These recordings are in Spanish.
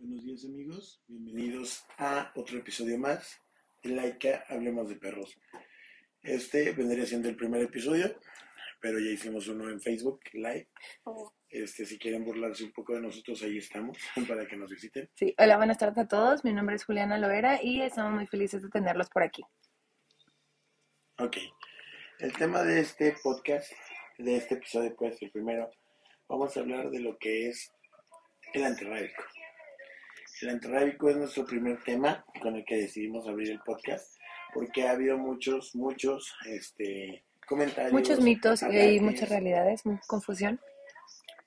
Buenos días amigos, bienvenidos a otro episodio más de Laika Hablemos de Perros. Este vendría siendo el primer episodio, pero ya hicimos uno en Facebook Live. Este, si quieren burlarse un poco de nosotros, ahí estamos para que nos visiten. Sí, hola, buenas tardes a todos. Mi nombre es Juliana Loera y estamos muy felices de tenerlos por aquí. Ok, el tema de este podcast, de este episodio, pues el primero, vamos a hablar de lo que es el antirrábico. El antirrábico es nuestro primer tema con el que decidimos abrir el podcast, porque ha habido muchos, muchos este, comentarios. Muchos mitos y muchas realidades, mu- confusión.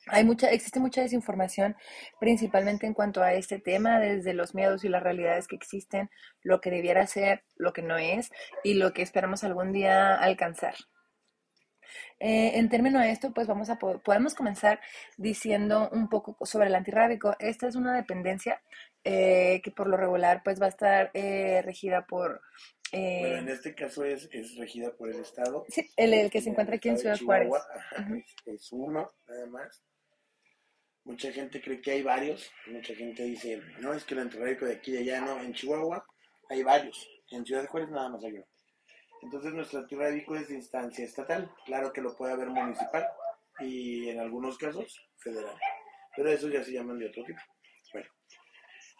Hay mucha, existe mucha desinformación, principalmente en cuanto a este tema, desde los miedos y las realidades que existen, lo que debiera ser, lo que no es y lo que esperamos algún día alcanzar. Eh, en término de esto, pues vamos a po- podemos comenzar diciendo un poco sobre el antirrábico. Esta es una dependencia eh, que por lo regular pues va a estar eh, regida por eh, Bueno, en este caso es, es regida por el Estado. sí, el, el que se En encuentra aquí en Ciudad Juárez. Ajá, es uno, nada más. Mucha gente cree que hay varios. Mucha gente dice, no, es que el antirrábico de aquí y de allá no. En Chihuahua hay varios. En Ciudad Juárez nada más hay uno. Entonces nuestro antirrábico es de instancia estatal. Claro que lo puede haber municipal y en algunos casos federal. Pero esos ya se llaman de otro tipo. Bueno,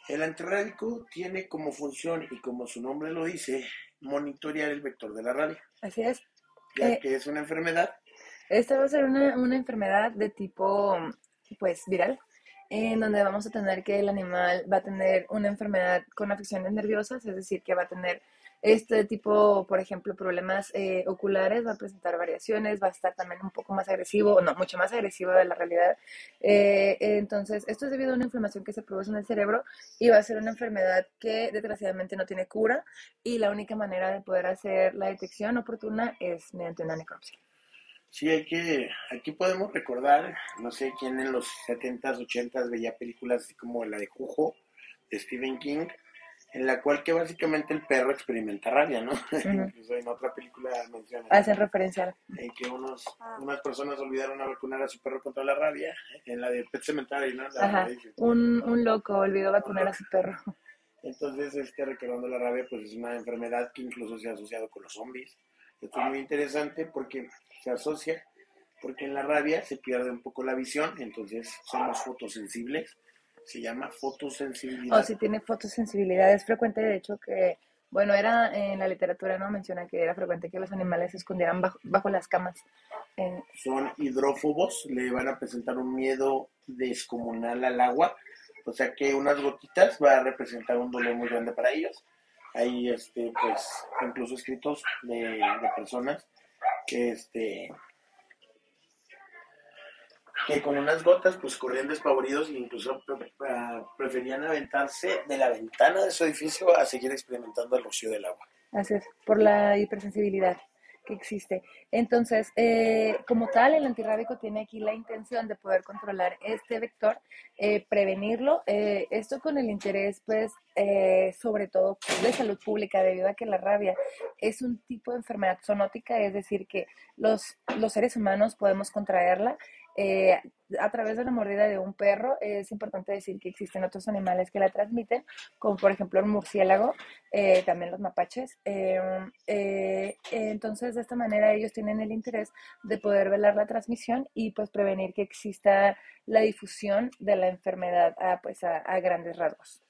el antirrábico tiene como función y como su nombre lo dice, monitorear el vector de la rabia, Así es. ya Eh, que es una enfermedad Esta va a ser una, una enfermedad de tipo, pues, viral, en donde vamos a tener que el animal va a tener una enfermedad con afecciones nerviosas, es decir, que va a tener este tipo, por ejemplo, problemas eh, oculares, va a presentar variaciones, va a estar también un poco más agresivo, no, mucho más agresivo de la realidad. Eh, entonces, esto es debido a una inflamación que se produce en el cerebro y va a ser una enfermedad que desgraciadamente no tiene cura y la única manera de poder hacer la detección oportuna es mediante una necropsia. Sí, hay que, aquí podemos recordar, no sé quién en los 70s, 80s veía películas así como la de Cujo, de Stephen King, en la cual que básicamente el perro experimenta rabia, ¿no? Incluso en otra película menciona Hacen referencia. en que unos, unas personas olvidaron a vacunar a su perro contra la rabia, en la de Pet Cemetery, ¿no? La Ajá. Un, un loco olvidó vacunar a su perro. Entonces, este, recordando la rabia, pues es una enfermedad que incluso se ha asociado con los zombies. Esto es muy interesante porque se asocia, porque en la rabia se pierde un poco la visión, entonces somos fotosensibles. Se llama fotosensibilidad. O si tiene fotosensibilidad, es frecuente, de hecho, que, bueno, era en la literatura, ¿no? Menciona que era frecuente que los animales se escondieran bajo, bajo las camas. Eh, Son hidrófobos, le van a presentar un miedo descomunal al agua, o sea que unas gotitas va a representar un dolor muy grande para ellos. Hay, este, pues, incluso escritos de, de personas que, este, que con unas gotas, pues, corrían despavoridos e incluso ah, preferían aventarse de la ventana de su edificio a seguir experimentando el rocío del agua. así es, por la hipersensibilidad que existe. Entonces, eh, como tal, el antirrábico tiene aquí la intención de poder controlar este vector, eh, prevenirlo, eh, esto con el interés, pues, eh, sobre todo de salud pública, debido a que la rabia es un tipo de enfermedad zoonótica, es decir, que los, los seres humanos podemos contraerla eh, a través de la mordida de un perro. Es importante decir que existen otros animales que la transmiten, como por ejemplo el murciélago, eh, también los mapaches. Eh, eh, entonces, de esta manera ellos tienen el interés de poder velar la transmisión y pues prevenir que exista la difusión de la enfermedad a, pues, a, a grandes rasgos.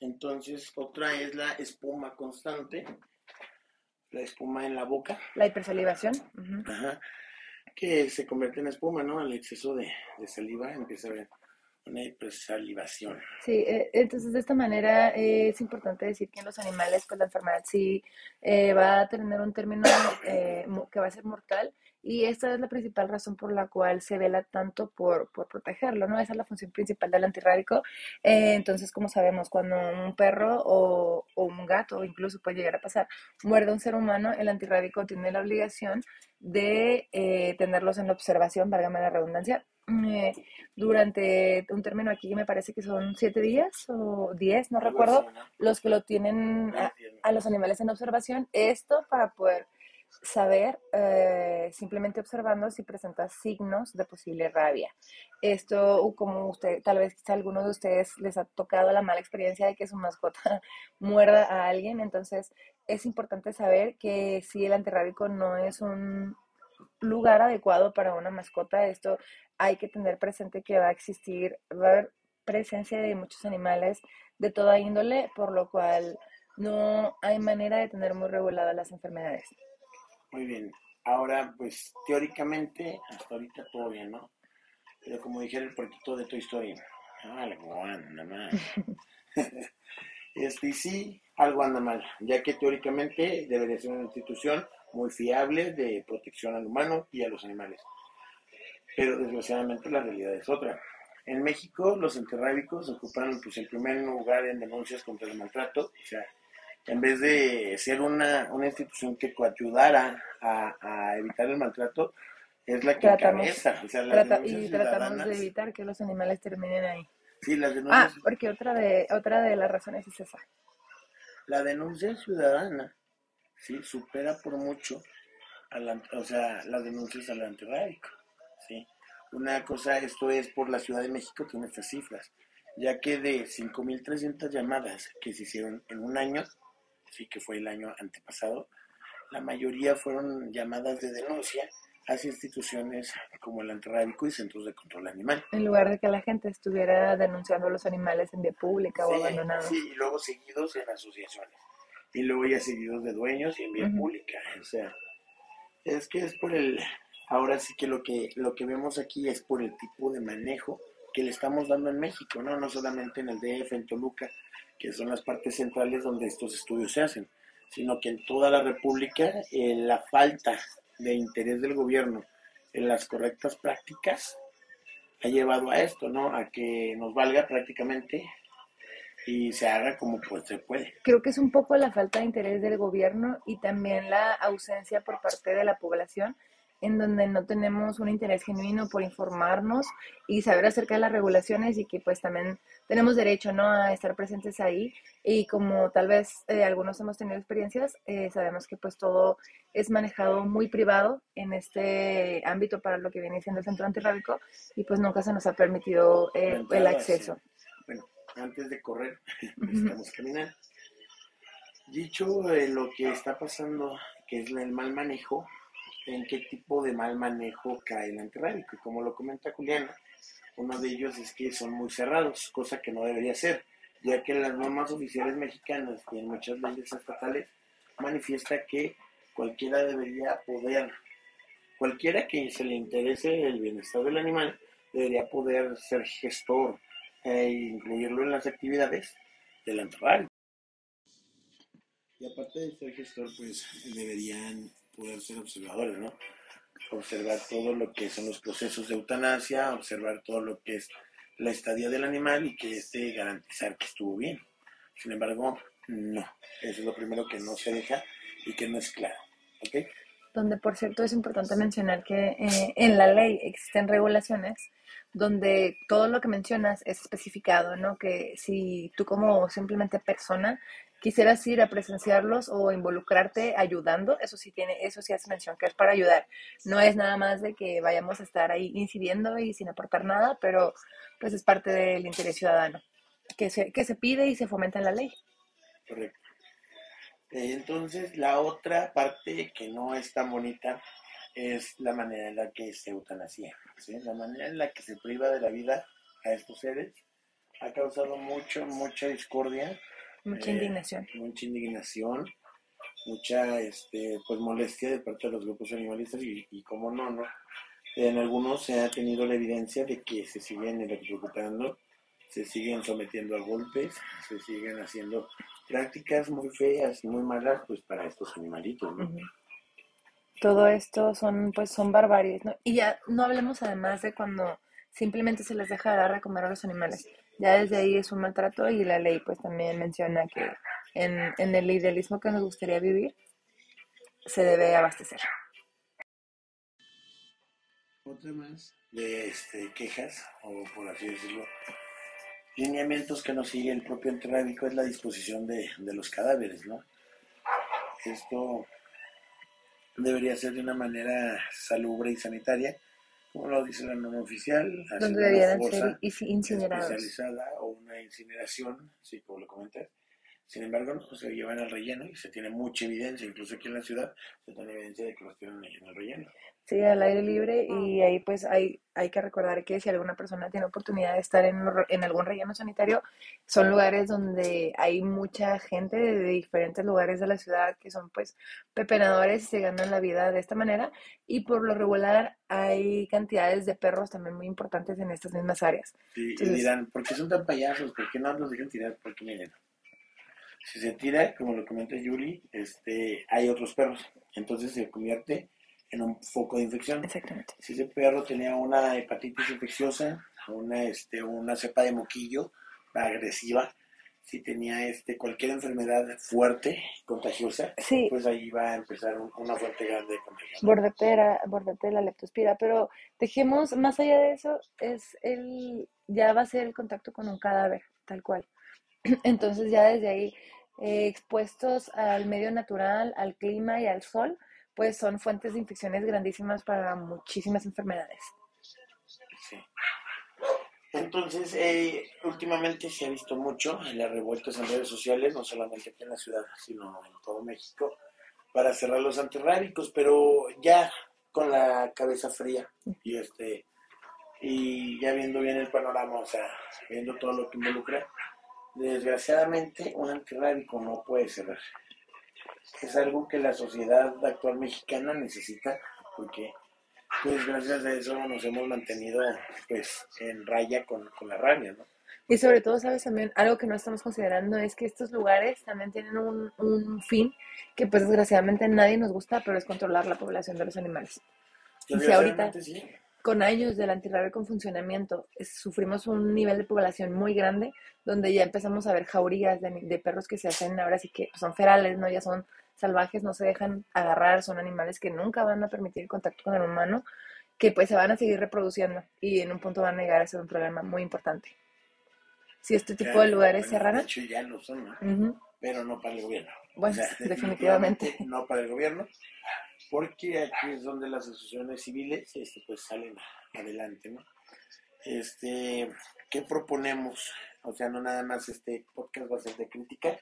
Entonces, otra es la espuma constante, la espuma en la boca. La hipersalivación. ujú. Ajá. Que se convierte en espuma, ¿no? El exceso de, saliva empieza a haber una hipersalivación. Sí, eh, entonces de esta manera eh, es importante decir que en los animales pues la enfermedad sí eh, va a tener un término eh, que va a ser mortal y esta es la principal razón por la cual se vela tanto por, por protegerlo, ¿no? Esa es la función principal del antirrábico. Eh, entonces, como sabemos, cuando un perro o, o un gato, incluso puede llegar a pasar, muerde a un ser humano, el antirrábico tiene la obligación de eh, tenerlos en observación, válgame la redundancia, eh, durante un término aquí me parece que son siete días o diez, no recuerdo, los que lo tienen a los animales en observación. Esto para poder saber, eh, simplemente observando si presenta signos de posible rabia. Esto, como usted, tal vez a alguno de ustedes les ha tocado la mala experiencia de que su mascota muerda a alguien, entonces es importante saber que si el antirrábico no es un lugar adecuado para una mascota, esto hay que tener presente que va a existir, va a haber presencia de muchos animales de toda índole, por lo cual no hay manera de tener muy reguladas las enfermedades. Muy bien. Ahora, pues teóricamente, hasta ahorita todo bien, ¿no? Pero como dijera el puerquito de Toy Story, algo anda mal. este, sí, algo anda mal, ya que teóricamente debería ser una institución muy fiable de protección al humano y a los animales. Pero desgraciadamente la realidad es otra. En México, los antirrábicos ocupan pues, el primer lugar en denuncias contra el maltrato, o sea, en vez de ser una, una institución que ayudara a, evitar el maltrato, es la que tratamos, O sea, y tratamos de evitar que los animales terminen ahí. Sí, las denuncias. Ah, porque otra de, otra de las razones es esa. La denuncia ciudadana, sí, supera por mucho, a o sea, las denuncias al antirrábico, sí. Una cosa, esto es por la Ciudad de México, tiene estas cifras, ya que de 5.300 llamadas que se hicieron en un año, sí que fue el año antepasado, la mayoría fueron llamadas de denuncia hacia instituciones como el antirrábico y centros de control animal. En lugar de que la gente estuviera denunciando a los animales en vía pública o abandonados. Sí, y luego seguidos en asociaciones. Y luego ya seguidos de dueños y en vía pública. O sea, es que es por el... Ahora sí que lo que lo que vemos aquí es por el tipo de manejo que le estamos dando en México, ¿no? No solamente en el DF, en Toluca, que son las partes centrales donde estos estudios se hacen, sino que en toda la República eh, la falta de interés del gobierno en las correctas prácticas ha llevado a esto, ¿no? A que nos valga prácticamente y se haga como pues se puede. Creo que es un poco la falta de interés del gobierno y también la ausencia por parte de la población en donde no tenemos un interés genuino por informarnos y saber acerca de las regulaciones y que pues también tenemos derecho ¿no? a estar presentes ahí y como tal vez eh, algunos hemos tenido experiencias, eh, sabemos que pues todo es manejado muy privado en este ámbito para lo que viene siendo el centro antirrábico y pues nunca se nos ha permitido eh, el acceso. Bueno, antes de correr, necesitamos caminar. Dicho lo que está pasando, que es el mal manejo, en qué tipo de mal manejo cae el antirrábico. Y como lo comenta Juliana, uno de ellos es que son muy cerrados, cosa que no debería ser, ya que las normas oficiales mexicanas y en muchas leyes estatales manifiesta que cualquiera debería poder, cualquiera que se le interese el bienestar del animal, debería poder ser gestor e incluirlo en las actividades del antirrábico. Y aparte de ser gestor, pues deberían poder ser observadores, ¿no? Observar todo lo que son los procesos de eutanasia, observar todo lo que es la estadía del animal y que esté garantizar que estuvo bien. Sin embargo, no. Eso es lo primero que no se deja y que no es claro. ¿Ok? Donde, por cierto, es importante mencionar que eh, en la ley existen regulaciones donde todo lo que mencionas es especificado, ¿no? Que si tú como simplemente persona quisieras ir a presenciarlos o involucrarte ayudando, eso sí tiene, eso sí hace mención que es para ayudar. No es nada más de que vayamos a estar ahí incidiendo y sin aportar nada, pero pues es parte del interés ciudadano que se, que se pide y se fomenta en la ley. Correcto. Eh, entonces, la otra parte que no es tan bonita es la manera en la que se eutanasia, la manera en la que se priva de la vida a estos seres ha causado mucho, mucha discordia Mucha eh, indignación. Mucha indignación, mucha este, pues molestia de parte de los grupos animalistas y, y cómo no, ¿no? En algunos se ha tenido la evidencia de que se siguen electrocutando, se siguen sometiendo a golpes, se siguen haciendo prácticas muy feas y muy malas pues para estos animalitos, ¿no? Todo esto son pues son barbaries, ¿no? Y ya no hablemos además de cuando simplemente se les deja de dar a comer a los animales. Ya desde ahí es un maltrato y la ley pues también menciona que en, el idealismo que nos gustaría vivir se debe abastecer. Otra más de este, quejas, o por así decirlo, lineamientos que nos sigue el propio antirrábico es la disposición de, de los cadáveres, ¿no? Esto debería ser de una manera salubre y sanitaria, como lo dice la norma oficial, Donde debieran ser inci- incinerados. especializada o una incineración, sí, como lo comenté. Sin embargo, no, se llevan al relleno y se tiene mucha evidencia, incluso aquí en la ciudad se tiene evidencia de que los tienen en el relleno. Sí, al aire libre y ahí pues hay, hay que recordar que si alguna persona tiene oportunidad de estar en, en algún relleno sanitario, son lugares donde hay mucha gente de diferentes lugares de la ciudad que son pues pepenadores y se ganan la vida de esta manera y por lo regular hay cantidades de perros también muy importantes en estas mismas áreas. Sí, y dirán, ¿por qué son tan payasos? ¿Por qué no los dejan tirar? Porque miren, si se tira, como lo comenta Yuri, este, hay otros perros, entonces se convierte en un foco de infección. Exactamente. Si ese perro tenía una hepatitis infecciosa, una, este, una cepa de moquillo agresiva, si tenía este, cualquier enfermedad fuerte, contagiosa, Sí, pues ahí va a empezar un- una fuerte grande de contagio. ¿no? bordetera, bordetela, leptospira, pero dejemos, más allá de eso, es el, ya va a ser el contacto con un cadáver, tal cual. Entonces ya desde ahí, eh, expuestos al medio natural, al clima y al sol, pues son fuentes de infecciones grandísimas para muchísimas enfermedades. Sí. Entonces, eh, últimamente se ha visto mucho en las revueltas en redes sociales, no solamente aquí en la ciudad, sino en todo México, para cerrar los antirrábicos, pero ya con la cabeza fría y este y ya viendo bien el panorama, o sea, viendo todo lo que involucra, desgraciadamente un antirrábico no puede cerrar. Es algo que la sociedad actual mexicana necesita, porque pues gracias a eso nos hemos mantenido pues en raya con, con la rabia, ¿no? Y sobre todo, sabes, también algo que no estamos considerando es que estos lugares también tienen un, un fin que pues desgraciadamente nadie nos gusta, pero es controlar la población de los animales. Y si ahorita sí. Con años del antirrábico en funcionamiento es- sufrimos un nivel de población muy grande donde ya empezamos a ver jaurías de, de perros que se hacen ahora sí que son ferales, ¿no? Ya son salvajes, no se dejan agarrar, son animales que nunca van a permitir el contacto con el humano, que pues se van a seguir reproduciendo y en un punto van a llegar a ser un problema muy importante. Si este tipo de lugares bueno, cerraran, De hecho, ya lo son, ¿no? ujú, pero no para el gobierno. Bueno, definitivamente. No para el gobierno, porque aquí es donde las asociaciones civiles este, pues salen adelante, ¿no? Este, ¿qué proponemos? O sea, no nada más este podcast va a ser de crítica,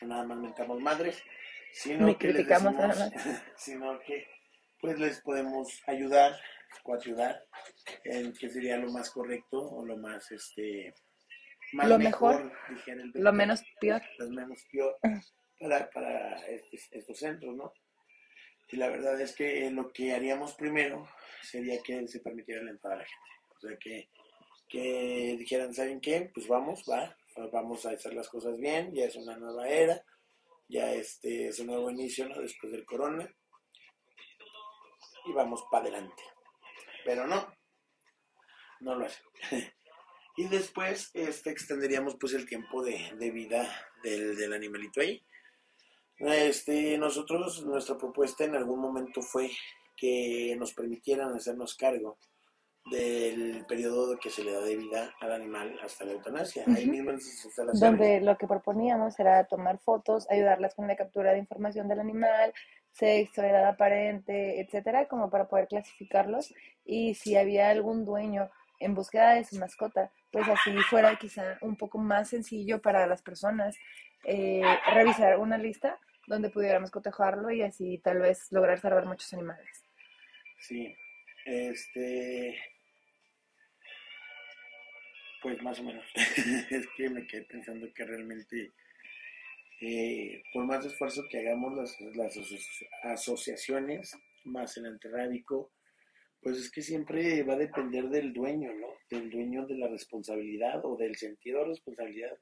no nada más mentamos madres, sino que les decimos- sino que pues les podemos ayudar, coayudar en qué sería lo más correcto o lo más este más Lo mejor, el lo menos peor. los menos peor para, para estos, estos centros, ¿no? Y la verdad es que lo que haríamos primero sería que se permitiera la entrada a la gente. O sea, que, que dijeran, ¿saben qué? Pues vamos, va, vamos a hacer las cosas bien, ya es una nueva era, ya este es un nuevo inicio, ¿no? Después del corona. Y vamos para adelante. Pero no, no lo hacen. Y después este, extenderíamos pues el tiempo de, de vida del, del animalito ahí. Este, nosotros, nuestra propuesta en algún momento fue que nos permitieran hacernos cargo del periodo que se le da de vida al animal hasta la eutanasia. Ahí mismo en sus instalaciones. donde lo que proponíamos era tomar fotos, ayudarlas con la captura de información del animal, sexo, edad aparente, etcétera, como para poder clasificarlos y si había algún dueño en búsqueda de su mascota, pues así fuera quizá un poco más sencillo para las personas eh, revisar una lista donde pudiéramos cotejarlo y así tal vez lograr salvar muchos animales. Sí, este. Pues más o menos. es que me quedé pensando que realmente, eh, por más esfuerzo que hagamos las, las aso- asociaciones, más el antirrábico, pues es que siempre va a depender del dueño, ¿no? Del dueño de la responsabilidad o del sentido de responsabilidad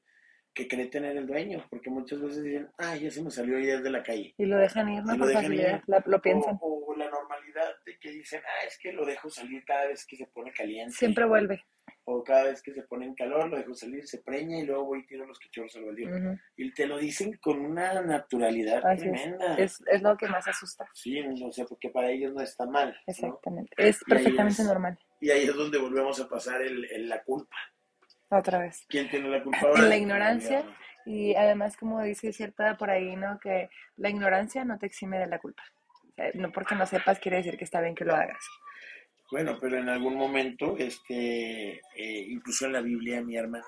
que cree tener el dueño, porque muchas veces dicen, ah, ya se me salió ayer de la calle. Y lo dejan ir, ¿no? Y lo Por dejan facilidad, ir. la- lo piensan. O, o la normalidad de que dicen, ah, es que lo dejo salir cada vez que se pone caliente. Siempre vuelve. O cada vez que se pone en calor, lo dejo salir, se preña y luego voy y tiro los cachorros al baldío. Ujú, Y te lo dicen con una naturalidad Así es. tremenda. Es, es lo que más asusta. Sí, no sé, porque para ellos no está mal. ¿no? Exactamente. Es Y ahí perfectamente es- normal. Y ahí es donde volvemos a pasar el, el- la culpa. Otra vez. ¿Quién tiene la culpa En la ignorancia. Y además, como dice cierta por ahí, ¿no? Que la ignorancia no te exime de la culpa. no porque no sepas quiere decir que está bien que lo hagas. Bueno, pero en algún momento, este, eh, incluso en la Biblia, mi hermana,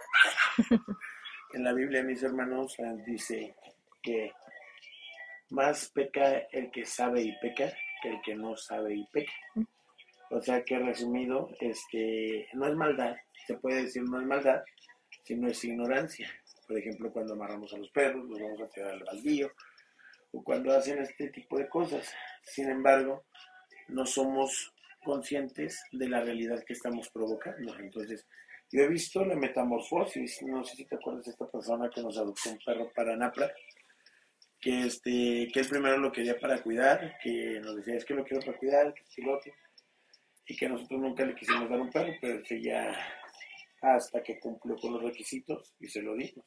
en la Biblia, mis hermanos, eh, dice que más peca el que sabe y peca que el que no sabe y peca. O sea que resumido, este, no es maldad, se puede decir no es maldad, sino es ignorancia. Por ejemplo, cuando amarramos a los perros, los vamos a tirar al baldío, o cuando hacen este tipo de cosas. Sin embargo, no somos conscientes de la realidad que estamos provocando. Entonces, yo he visto la metamorfosis, no sé si te acuerdas de esta persona que nos adoptó un perro para Napla, que, este, que él primero lo quería para cuidar, que nos decía, es que lo quiero para cuidar, que es piloto, y que nosotros nunca le quisimos dar un perro, pero que ya hasta que cumplió con los requisitos y se lo dimos.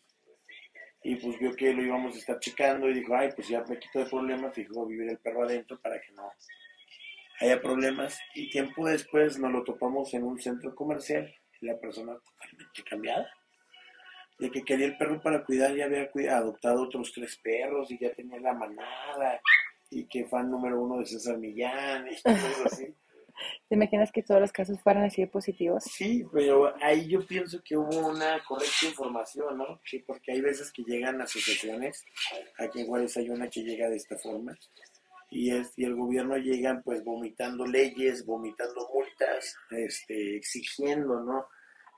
Y pues vio que lo íbamos a estar checando y dijo, ay, pues ya me quito de problemas, dijo, vivir el perro adentro para que no haya problemas. Y tiempo después nos lo topamos en un centro comercial y la persona totalmente cambiada. De que quería el perro para cuidar, ya había adoptado otros tres perros y ya tenía la manada y que fan número uno de César Millán y cosas así. ¿Te imaginas que todos los casos fueran así de positivos? Sí, pero ahí yo pienso que hubo una correcta información, ¿no? Sí, porque hay veces que llegan asociaciones, aquí en Juárez hay una que llega de esta forma, y, es, y el gobierno llega pues vomitando leyes, vomitando multas, este, exigiendo, ¿no?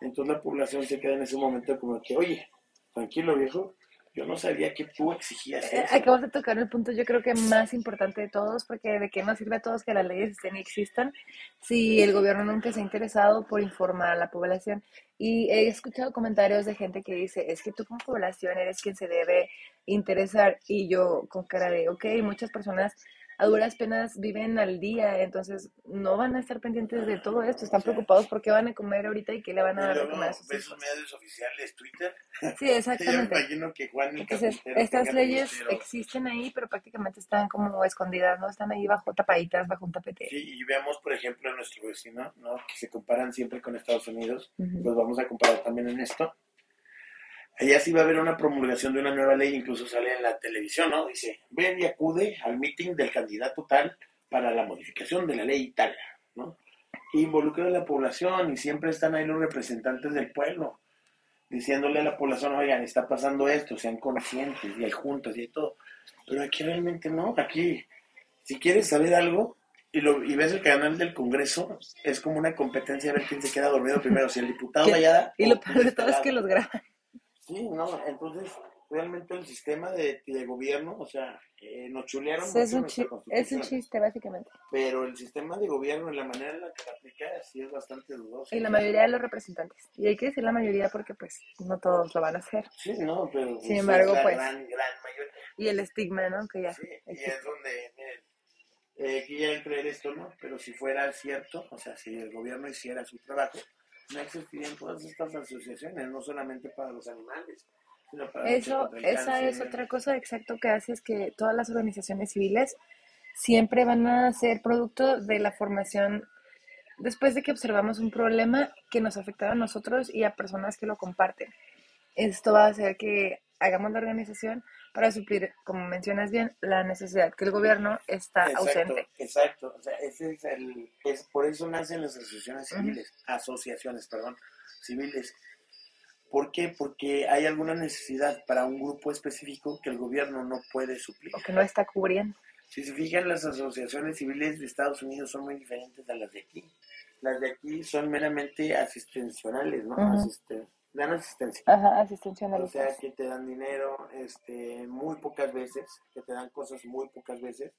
Entonces la población se queda en ese momento como que, oye, tranquilo viejo, yo no sabía que tú exigías eh, eso. Acabas de tocar el punto, yo creo que más importante de todos, porque de qué nos sirve a todos que las leyes estén y existan si el gobierno nunca se ha interesado por informar a la población. Y he escuchado comentarios de gente que dice, es que tú como población eres quien se debe interesar. Y yo con cara de, ok, muchas personas a duras penas viven al día, entonces no van a estar pendientes de todo esto, están preocupados por qué van a comer ahorita y qué le van a dar de comer a sus hijos. medios oficiales, Twitter. Sí, exactamente. Yo imagino que Juan Entonces, estas leyes existen ahí, pero prácticamente están como escondidas, ¿no? Están ahí bajo tapaditas, bajo un tapete. Sí, y vemos, por ejemplo, a nuestro vecino, ¿no? Que se comparan siempre con Estados Unidos, pues vamos a comparar también en esto Allá sí va a haber una promulgación de una nueva ley, incluso sale en la televisión, ¿no? Dice, ven y acude al meeting del candidato tal para la modificación de la ley tal, ¿no? Involucra a la población y siempre están ahí los representantes del pueblo, diciéndole a la población, oigan, está pasando esto, sean conscientes, y hay juntas y hay todo. Pero aquí realmente no, aquí, si quieres saber algo, y, lo, y ves el canal del Congreso, es como una competencia a ver quién se queda dormido primero, si el diputado Vallada... Y lo peor de todo es que los graban. Sí, no, entonces realmente el sistema de, de gobierno, o sea, eh, nos chulearon. es, un es un chiste, básicamente. Pero el sistema de gobierno, la manera en la que la aplica, sí es bastante dudoso. Y la mayoría de los representantes. Y hay que decir la mayoría porque, pues, no todos lo van a hacer. Sí, no, pero. Sin embargo, pues. Gran, gran. Y el estigma, ¿no? Que ya. Sí, y es donde. Miren, eh, creer esto, ¿no? Pero si fuera cierto, o sea, si el gobierno hiciera su trabajo no existirían todas estas asociaciones, no solamente para los animales, sino para Eso, esa es otra cosa exacto que hace es que todas las organizaciones civiles siempre van a ser producto de la formación después de que observamos un problema que nos afecta a nosotros y a personas que lo comparten. Esto va a hacer que hagamos la organización para suplir, como mencionas bien, la necesidad que el gobierno está ausente. Exacto, o sea, ese es el, es, por eso nacen las asociaciones civiles, asociaciones, perdón, civiles. ¿Por qué? Porque hay alguna necesidad para un grupo específico que el gobierno no puede suplir. O que no está cubriendo. Si se fijan, las asociaciones civiles de Estados Unidos son muy diferentes a las de aquí. Las de aquí son meramente asistenciales, ¿no? Dan asistencia. Ajá, asistenciales. O sea, que te dan dinero este, muy pocas veces, que te dan cosas muy pocas veces.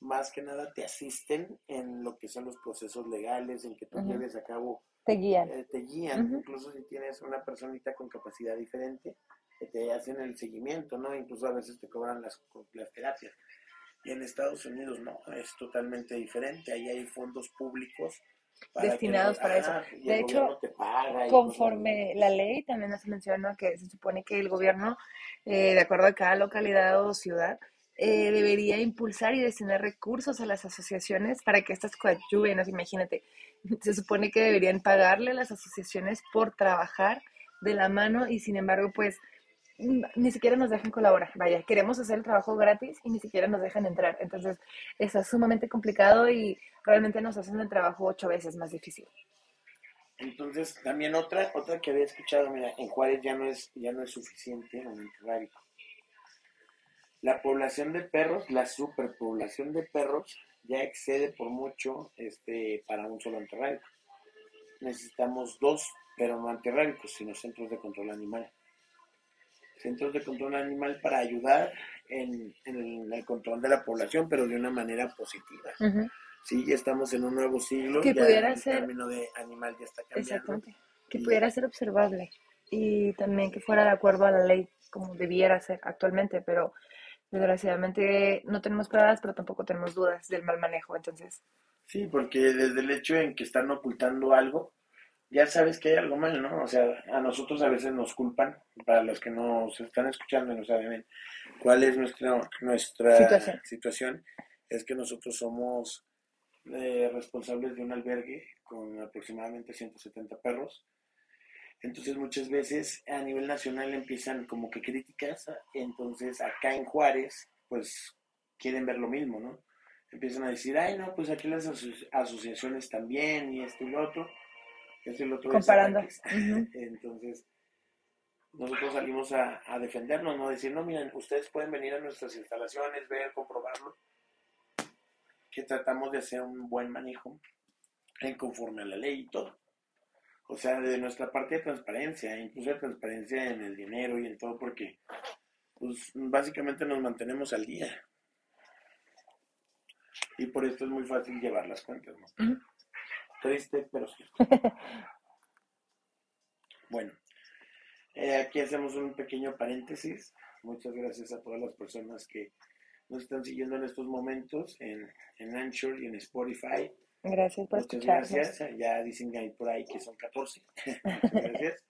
Más que nada te asisten en lo que son los procesos legales, en que tú lleves a cabo. Te guían. Eh, te guían, incluso si tienes una personita con capacidad diferente, que te hacen el seguimiento, ¿no? Incluso a veces te cobran las, las terapias. Y en Estados Unidos no, es totalmente diferente. Ahí hay fondos públicos destinados para eso. De hecho, conforme la ley también se menciona que se supone que el gobierno, eh, de acuerdo a cada localidad o ciudad, eh, debería impulsar y destinar recursos a las asociaciones para que estas coadyuven. imagínate, se supone que deberían pagarle a las asociaciones por trabajar de la mano y sin embargo, pues ni siquiera nos dejan colaborar. Vaya, queremos hacer el trabajo gratis y ni siquiera nos dejan entrar. Entonces, está sumamente complicado y realmente nos hacen el trabajo ocho veces más difícil. Entonces, también otra, otra que había escuchado, mira, en Juárez ya no es, ya no es suficiente en Monterrey. La población de perros, la superpoblación de perros, ya excede por mucho este, para un solo antirrábico. Necesitamos dos, pero no antirrábicos, sino centros de control animal. Centros de control animal para ayudar en, el control de la población, pero de una manera positiva. Sí, ya estamos en un nuevo siglo. Que pudiera ser. Término de animal ya está cambiando. Exactamente. Que pudiera ser observable y también que fuera de acuerdo a la ley como debiera ser actualmente, pero desgraciadamente no tenemos pruebas, pero tampoco tenemos dudas del mal manejo, entonces. Sí, porque desde el hecho en que están ocultando algo, ya sabes que hay algo mal, ¿no? O sea, a nosotros a veces nos culpan, para los que nos están escuchando y no saben cuál es nuestra, nuestra situación. situación, es que nosotros somos eh, responsables de un albergue con aproximadamente 170 perros. Entonces muchas veces a nivel nacional empiezan como que críticas, entonces acá en Juárez pues quieren ver lo mismo, ¿no? Empiezan a decir, ay no, pues aquí las asociaciones también y esto y lo otro, otro. Comparando. Entonces nosotros salimos a, a defendernos, ¿no? Decir, no, miren, ustedes pueden venir a nuestras instalaciones, ver, comprobarlo que tratamos de hacer un buen manejo en conforme a la ley y todo. O sea, de nuestra parte de transparencia, incluso de transparencia en el dinero y en todo, porque pues básicamente nos mantenemos al día. Y por esto es muy fácil llevar las cuentas, ¿no? Triste, pero cierto. bueno, eh, aquí hacemos un pequeño paréntesis. Muchas gracias a todas las personas que nos están siguiendo en estos momentos en, en Anchor y en Spotify. Gracias por Muchas gracias. Ya dicen que hay por ahí que son 14. Muchas gracias.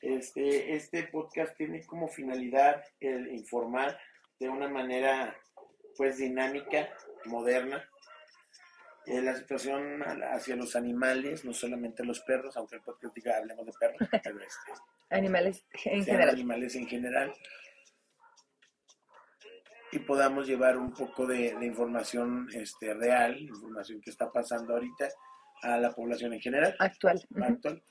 Este, este podcast tiene como finalidad el informar de una manera pues dinámica, moderna, eh, la situación hacia los animales, no solamente los perros, aunque el podcast diga hablemos de perros, pero este, animales en general. Animales en general y podamos llevar un poco de, información este, real, información que está pasando ahorita a la población en general. Actual. Actual.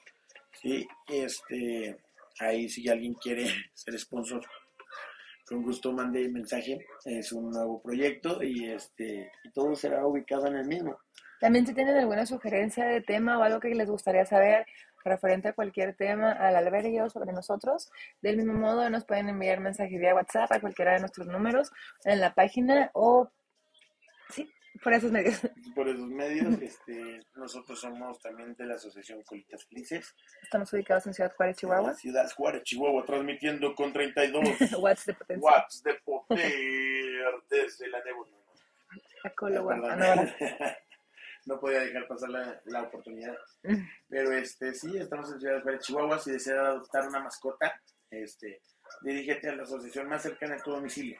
Sí, este, ahí si alguien quiere ser sponsor, con gusto mande mensaje. Es un nuevo proyecto y este todo será ubicado en el mismo. También si tienen alguna sugerencia de tema o algo que les gustaría saber, referente a cualquier tema al albergue o sobre nosotros. Del mismo modo, nos pueden enviar mensajes vía WhatsApp a cualquiera de nuestros números en la página o, sí, por esos medios. Por esos medios, este, nosotros somos también de la Asociación Colitas Felices. Estamos ubicados en Ciudad Juárez, Chihuahua. Ciudad Juárez, Chihuahua, transmitiendo con 32 watts de potencia. Watts de poder desde la nebulosa. A no podía dejar pasar la, oportunidad. Mm. Pero este sí, estamos en Ciudad de Chihuahua. Si deseas adoptar una mascota, este, dirígete a la asociación más cercana a tu domicilio.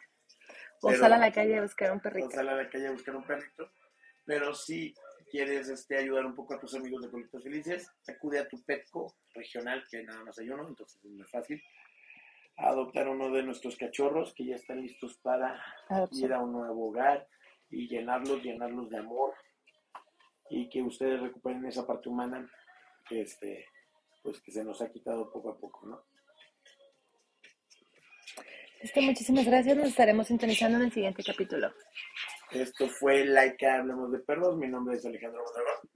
O sal a la calle a buscar un perrito. O sal a la calle a buscar un perrito. Pero si quieres este, ayudar un poco a tus amigos de Colitos Felices, acude a tu Petco regional, que nada más hay uno, entonces es muy fácil. adoptar uno de nuestros cachorros que ya están listos para ir a un nuevo hogar y llenarlos, llenarlos de amor, y que ustedes recuperen esa parte humana que este pues que se nos ha quitado poco a poco, ¿no? Este, muchísimas gracias. Nos estaremos sintonizando en el siguiente capítulo. Esto fue Laika Hablemos de Perros. Mi nombre es Alejandro Mondragón.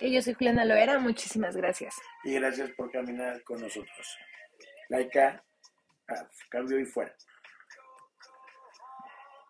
Y yo soy Juliana Loera. Muchísimas gracias. Y gracias por caminar con nosotros. Laika, cambio y fuera.